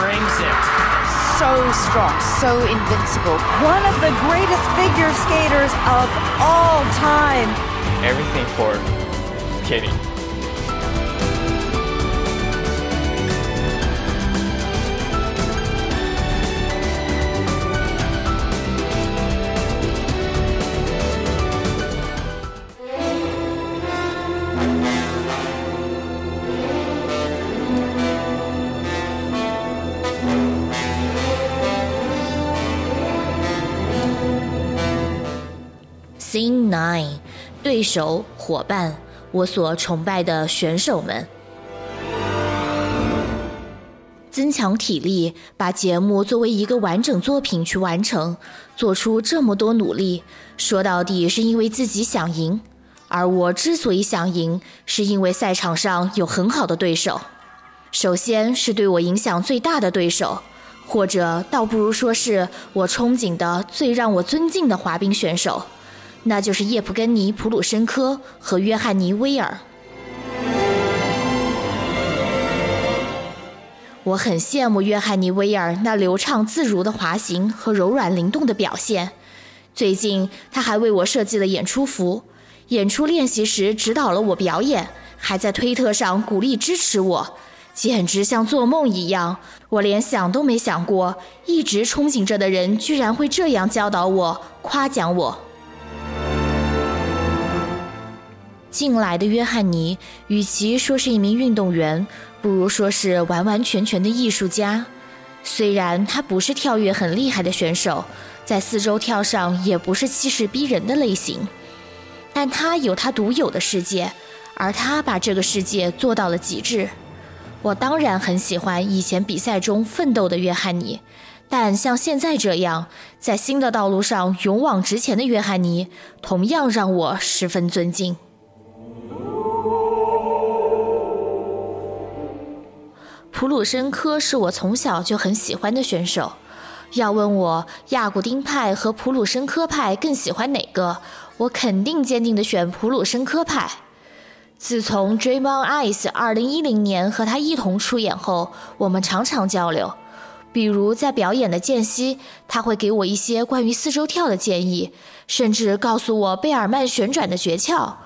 brings it. so strong, so invincible. One of the greatest figure skaters of all time. Everything for skating. 对手、伙伴，我所崇拜的选手们。增强体力，把节目作为一个完整作品去完成，做出这么多努力，说到底是因为自己想赢。而我之所以想赢，是因为赛场上有很好的对手。首先是对我影响最大的对手，或者倒不如说是我憧憬的最让我尊敬的滑冰选手，那就是叶普根尼·普鲁申科和约翰尼·威尔。我很羡慕约翰尼·威尔那流畅自如的滑行和柔软灵动的表现。最近他还为我设计了演出服，演出练习时指导了我表演，还在推特上鼓励支持我，简直像做梦一样。我连想都没想过，一直憧憬着的人居然会这样教导我、夸奖我。近来的约翰尼，与其说是一名运动员，不如说是完完全全的艺术家。虽然他不是跳跃很厉害的选手，在四周跳上也不是气势逼人的类型，但他有他独有的世界，而他把这个世界做到了极致。我当然很喜欢以前比赛中奋斗的约翰尼，但像现在这样在新的道路上勇往直前的约翰尼，同样让我十分尊敬。普鲁申科是我从小就很喜欢的选手。要问我亚古丁派和普鲁申科派更喜欢哪个，我肯定坚定地选普鲁申科派。自从《Dream on Ice》二零一零年和他一同出演后，我们常常交流。比如在表演的间隙，他会给我一些关于四周跳的建议，甚至告诉我贝尔曼旋转的诀窍。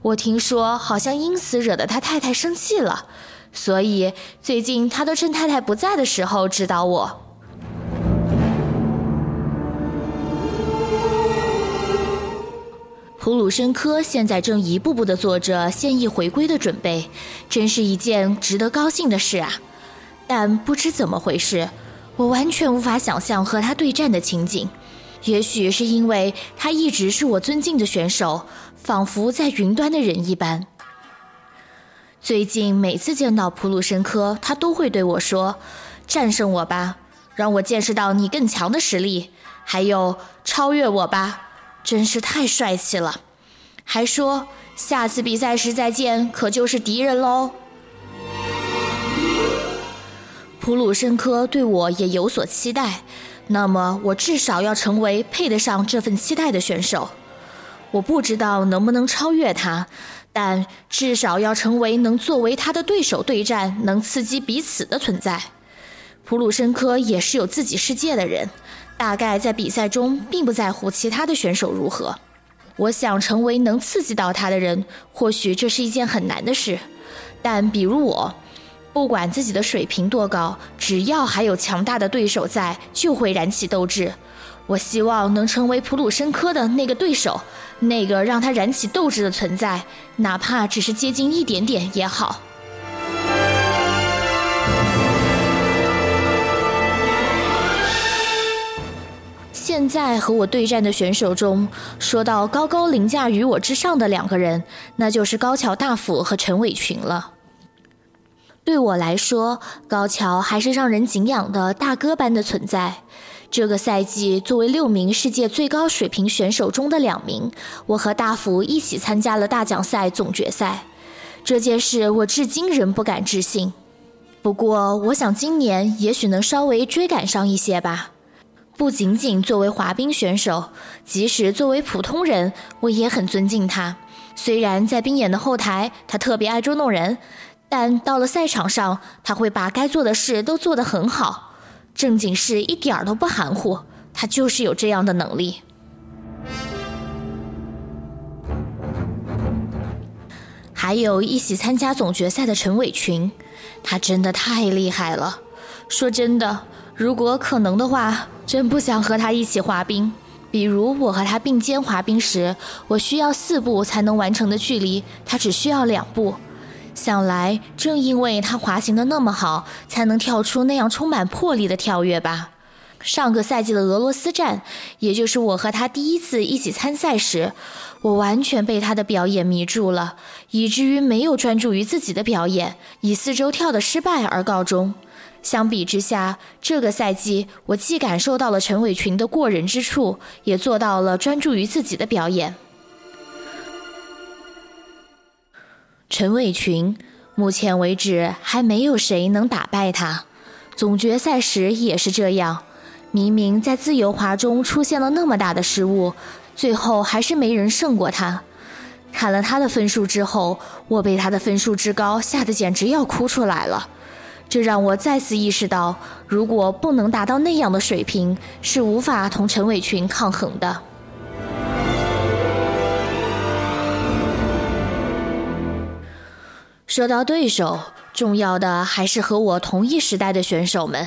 我听说好像因此惹得他太太生气了，所以最近他都趁太太不在的时候指导我。普鲁申科现在正一步步地做着现役回归的准备，真是一件值得高兴的事啊！但不知怎么回事，我完全无法想象和他对战的情景。也许是因为他一直是我尊敬的选手，仿佛在云端的人一般。最近每次见到普鲁申科，他都会对我说：“战胜我吧，让我见识到你更强的实力；还有超越我吧。”真是太帅气了，还说下次比赛时再见，可就是敌人喽。普鲁申科对我也有所期待，那么我至少要成为配得上这份期待的选手。我不知道能不能超越他，但至少要成为能作为他的对手对战、能刺激彼此的存在。普鲁申科也是有自己世界的人。大概在比赛中并不在乎其他的选手如何。我想成为能刺激到他的人，或许这是一件很难的事。但比如我，不管自己的水平多高，只要还有强大的对手在，就会燃起斗志。我希望能成为普鲁申科的那个对手，那个让他燃起斗志的存在，哪怕只是接近一点点也好。现在和我对战的选手中，说到高高凌驾于我之上的两个人，那就是高桥大辅和陈伟群了。对我来说，高桥还是让人敬仰的大哥般的存在。这个赛季，作为六名世界最高水平选手中的两名，我和大福一起参加了大奖赛总决赛。这件事我至今仍不敢置信。不过，我想今年也许能稍微追赶上一些吧。不仅仅作为滑冰选手，即使作为普通人，我也很尊敬他。虽然在冰演的后台，他特别爱捉弄人，但到了赛场上，他会把该做的事都做得很好。正经事一点儿都不含糊，他就是有这样的能力。还有一起参加总决赛的陈伟群，他真的太厉害了。说真的，如果可能的话，真不想和他一起滑冰。比如我和他并肩滑冰时，我需要四步才能完成的距离，他只需要两步。想来，正因为他滑行的那么好，才能跳出那样充满魄力的跳跃吧。上个赛季的俄罗斯站，也就是我和他第一次一起参赛时，我完全被他的表演迷住了，以至于没有专注于自己的表演，以四周跳的失败而告终。相比之下，这个赛季我既感受到了陈伟群的过人之处，也做到了专注于自己的表演。陈伟群，目前为止还没有谁能打败他。总决赛时也是这样，明明在自由滑中出现了那么大的失误，最后还是没人胜过他。看了他的分数之后，我被他的分数之高吓得简直要哭出来了。这让我再次意识到，如果不能达到那样的水平，是无法同陈伟群抗衡的。说到对手，重要的还是和我同一时代的选手们。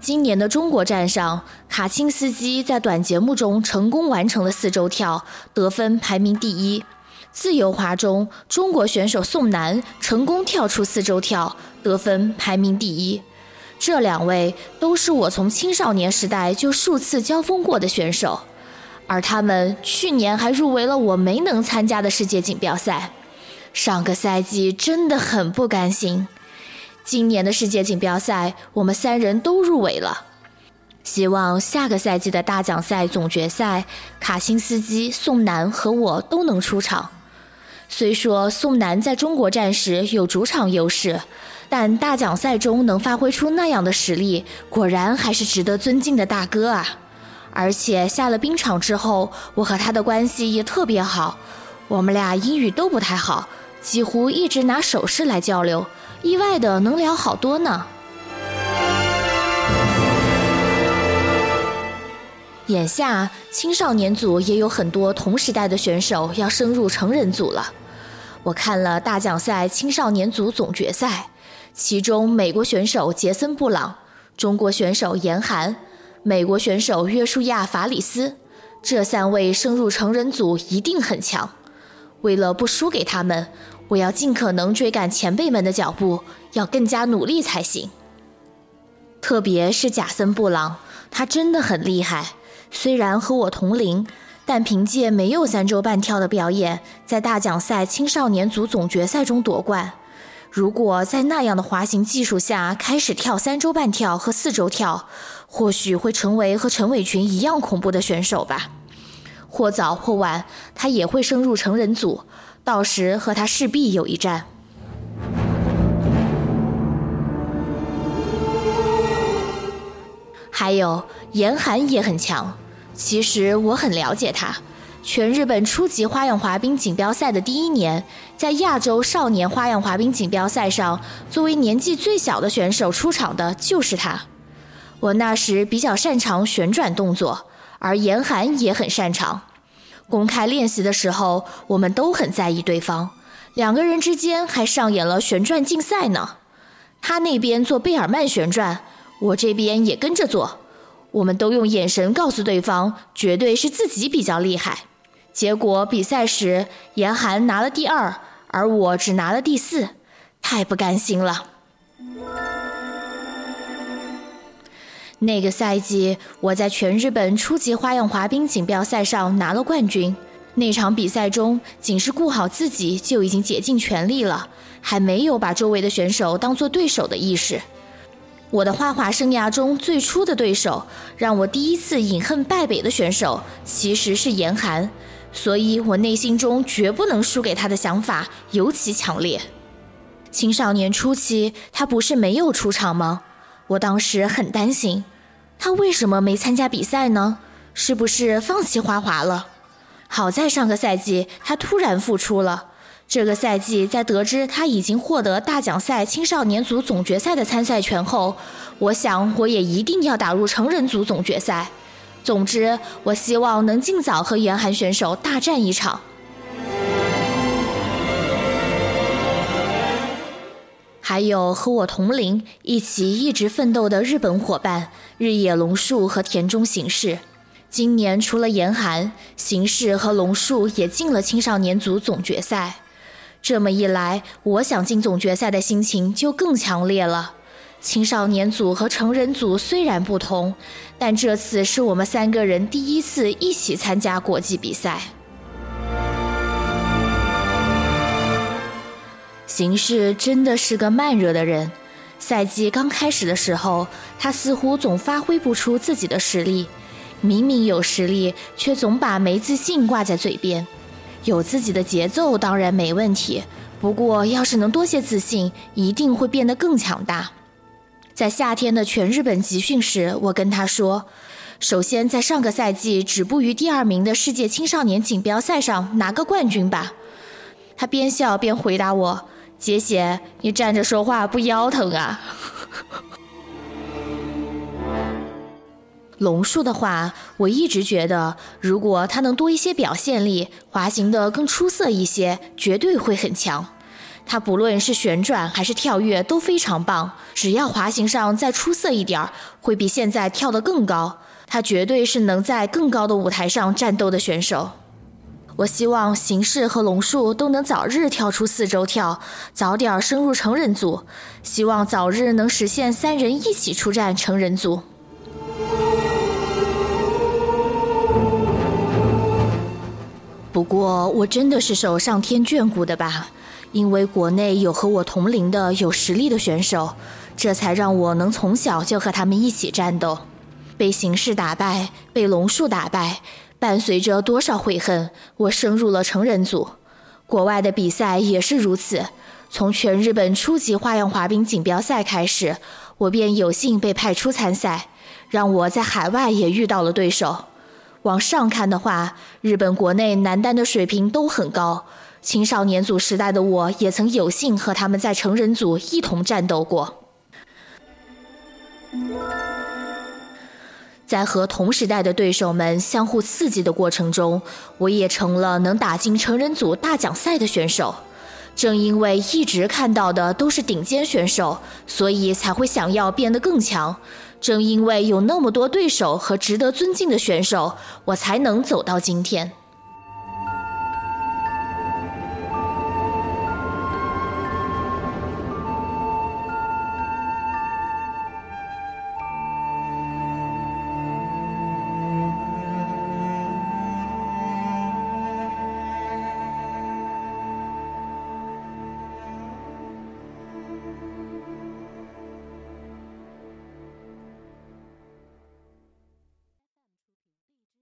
今年的中国站上，卡钦斯基在短节目中成功完成了四周跳，得分排名第一。自由滑中，中国选手宋楠成功跳出四周跳，得分排名第一。这两位都是我从青少年时代就数次交锋过的选手，而他们去年还入围了我没能参加的世界锦标赛。上个赛季真的很不甘心，今年的世界锦标赛我们三人都入围了，希望下个赛季的大奖赛总决赛，卡辛斯基、宋楠和我都能出场。虽说宋楠在中国站时有主场优势，但大奖赛中能发挥出那样的实力，果然还是值得尊敬的大哥啊！而且下了冰场之后，我和他的关系也特别好，我们俩英语都不太好。几乎一直拿手势来交流，意外的能聊好多呢。眼下青少年组也有很多同时代的选手要升入成人组了。我看了大奖赛青少年组总决赛，其中美国选手杰森·布朗、中国选手严寒、美国选手约书亚·法里斯，这三位升入成人组一定很强。为了不输给他们，我要尽可能追赶前辈们的脚步，要更加努力才行。特别是贾森·布朗，他真的很厉害。虽然和我同龄，但凭借没有三周半跳的表演，在大奖赛青少年组总决赛中夺冠。如果在那样的滑行技术下开始跳三周半跳和四周跳，或许会成为和陈伟群一样恐怖的选手吧。或早或晚，他也会升入成人组，到时和他势必有一战。还有严寒也很强，其实我很了解他。全日本初级花样滑冰锦标赛的第一年，在亚洲少年花样滑冰锦标赛上，作为年纪最小的选手出场的就是他。我那时比较擅长旋转动作。而严寒也很擅长。公开练习的时候，我们都很在意对方，两个人之间还上演了旋转竞赛呢。他那边做贝尔曼旋转，我这边也跟着做。我们都用眼神告诉对方，绝对是自己比较厉害。结果比赛时，严寒拿了第二，而我只拿了第四，太不甘心了。那个赛季，我在全日本初级花样滑冰锦标赛上拿了冠军。那场比赛中，仅是顾好自己就已经竭尽全力了，还没有把周围的选手当做对手的意识。我的花滑生涯中最初的对手，让我第一次饮恨败北的选手，其实是严寒，所以我内心中绝不能输给他的想法尤其强烈。青少年初期，他不是没有出场吗？我当时很担心，他为什么没参加比赛呢？是不是放弃花滑了？好在上个赛季他突然复出了。这个赛季，在得知他已经获得大奖赛青少年组总决赛的参赛权后，我想我也一定要打入成人组总决赛。总之，我希望能尽早和严寒选手大战一场。还有和我同龄、一起一直奋斗的日本伙伴日野龙树和田中行士。今年除了严寒，行士和龙树也进了青少年组总决赛。这么一来，我想进总决赛的心情就更强烈了。青少年组和成人组虽然不同，但这次是我们三个人第一次一起参加国际比赛。形势真的是个慢热的人。赛季刚开始的时候，他似乎总发挥不出自己的实力，明明有实力，却总把没自信挂在嘴边。有自己的节奏当然没问题，不过要是能多些自信，一定会变得更强大。在夏天的全日本集训时，我跟他说：“首先在上个赛季止步于第二名的世界青少年锦标赛上拿个冠军吧。”他边笑边回答我：“杰姐，你站着说话不腰疼啊？” 龙树的话，我一直觉得，如果他能多一些表现力，滑行的更出色一些，绝对会很强。他不论是旋转还是跳跃都非常棒，只要滑行上再出色一点儿，会比现在跳得更高。他绝对是能在更高的舞台上战斗的选手。我希望形式和龙树都能早日跳出四周跳，早点升入成人组。希望早日能实现三人一起出战成人组。不过，我真的是受上天眷顾的吧？因为国内有和我同龄的有实力的选手，这才让我能从小就和他们一起战斗。被形势打败，被龙树打败，伴随着多少悔恨，我升入了成人组。国外的比赛也是如此。从全日本初级花样滑冰锦标赛开始，我便有幸被派出参赛，让我在海外也遇到了对手。往上看的话，日本国内男单的水平都很高。青少年组时代的我也曾有幸和他们在成人组一同战斗过。在和同时代的对手们相互刺激的过程中，我也成了能打进成人组大奖赛的选手。正因为一直看到的都是顶尖选手，所以才会想要变得更强。正因为有那么多对手和值得尊敬的选手，我才能走到今天。